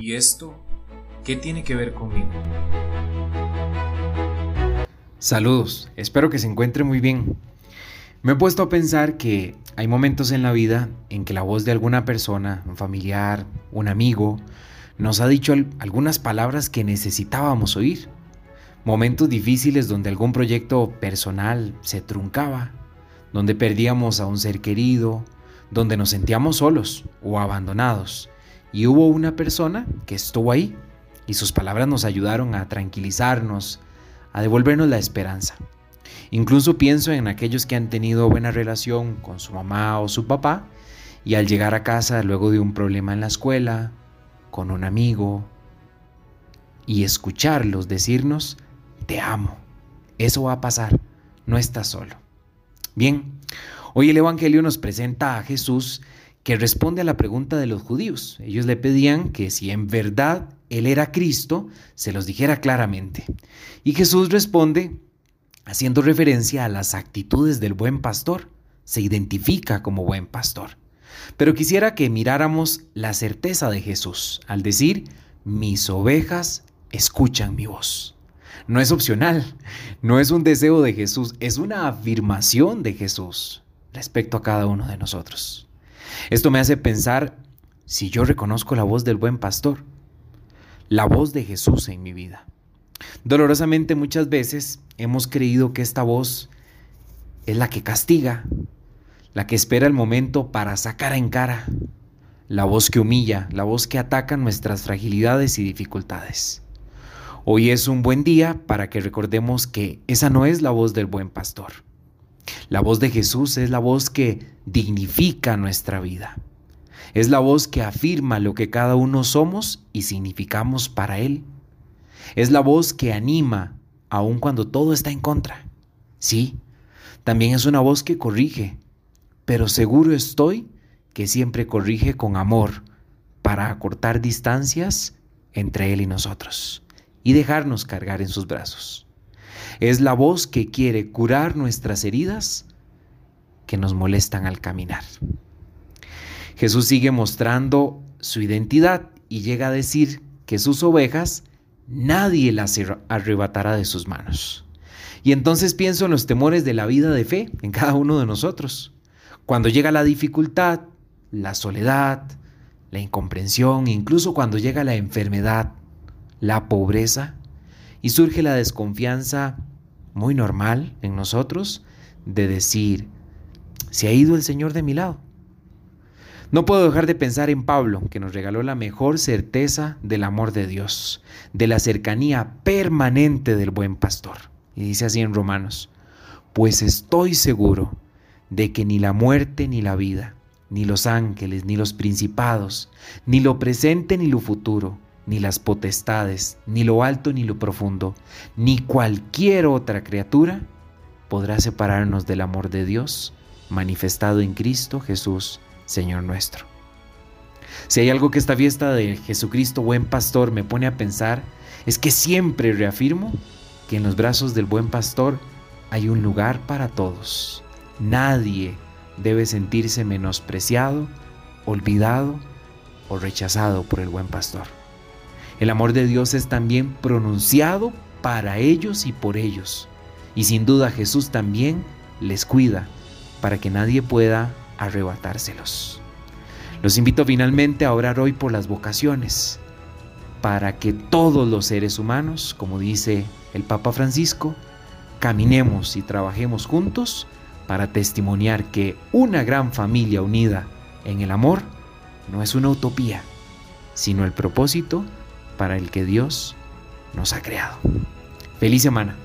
¿Y esto qué tiene que ver conmigo? Saludos, espero que se encuentre muy bien. Me he puesto a pensar que hay momentos en la vida en que la voz de alguna persona, un familiar, un amigo, nos ha dicho algunas palabras que necesitábamos oír. Momentos difíciles donde algún proyecto personal se truncaba, donde perdíamos a un ser querido, donde nos sentíamos solos o abandonados. Y hubo una persona que estuvo ahí y sus palabras nos ayudaron a tranquilizarnos, a devolvernos la esperanza. Incluso pienso en aquellos que han tenido buena relación con su mamá o su papá y al llegar a casa luego de un problema en la escuela, con un amigo, y escucharlos decirnos, te amo, eso va a pasar, no estás solo. Bien, hoy el Evangelio nos presenta a Jesús que responde a la pregunta de los judíos. Ellos le pedían que si en verdad Él era Cristo, se los dijera claramente. Y Jesús responde haciendo referencia a las actitudes del buen pastor. Se identifica como buen pastor. Pero quisiera que miráramos la certeza de Jesús al decir, mis ovejas escuchan mi voz. No es opcional, no es un deseo de Jesús, es una afirmación de Jesús respecto a cada uno de nosotros. Esto me hace pensar si yo reconozco la voz del buen pastor, la voz de Jesús en mi vida. Dolorosamente muchas veces hemos creído que esta voz es la que castiga, la que espera el momento para sacar en cara, la voz que humilla, la voz que ataca nuestras fragilidades y dificultades. Hoy es un buen día para que recordemos que esa no es la voz del buen pastor. La voz de Jesús es la voz que dignifica nuestra vida. Es la voz que afirma lo que cada uno somos y significamos para Él. Es la voz que anima aun cuando todo está en contra. Sí, también es una voz que corrige, pero seguro estoy que siempre corrige con amor para acortar distancias entre Él y nosotros y dejarnos cargar en sus brazos. Es la voz que quiere curar nuestras heridas que nos molestan al caminar. Jesús sigue mostrando su identidad y llega a decir que sus ovejas nadie las arrebatará de sus manos. Y entonces pienso en los temores de la vida de fe en cada uno de nosotros. Cuando llega la dificultad, la soledad, la incomprensión, incluso cuando llega la enfermedad, la pobreza, y surge la desconfianza muy normal en nosotros de decir, se ha ido el Señor de mi lado. No puedo dejar de pensar en Pablo, que nos regaló la mejor certeza del amor de Dios, de la cercanía permanente del buen pastor. Y dice así en Romanos, pues estoy seguro de que ni la muerte ni la vida, ni los ángeles, ni los principados, ni lo presente ni lo futuro, ni las potestades, ni lo alto ni lo profundo, ni cualquier otra criatura podrá separarnos del amor de Dios manifestado en Cristo Jesús, Señor nuestro. Si hay algo que esta fiesta de Jesucristo buen pastor me pone a pensar, es que siempre reafirmo que en los brazos del buen pastor hay un lugar para todos. Nadie debe sentirse menospreciado, olvidado o rechazado por el buen pastor. El amor de Dios es también pronunciado para ellos y por ellos. Y sin duda Jesús también les cuida para que nadie pueda arrebatárselos. Los invito finalmente a orar hoy por las vocaciones, para que todos los seres humanos, como dice el Papa Francisco, caminemos y trabajemos juntos para testimoniar que una gran familia unida en el amor no es una utopía, sino el propósito para el que Dios nos ha creado. Feliz semana.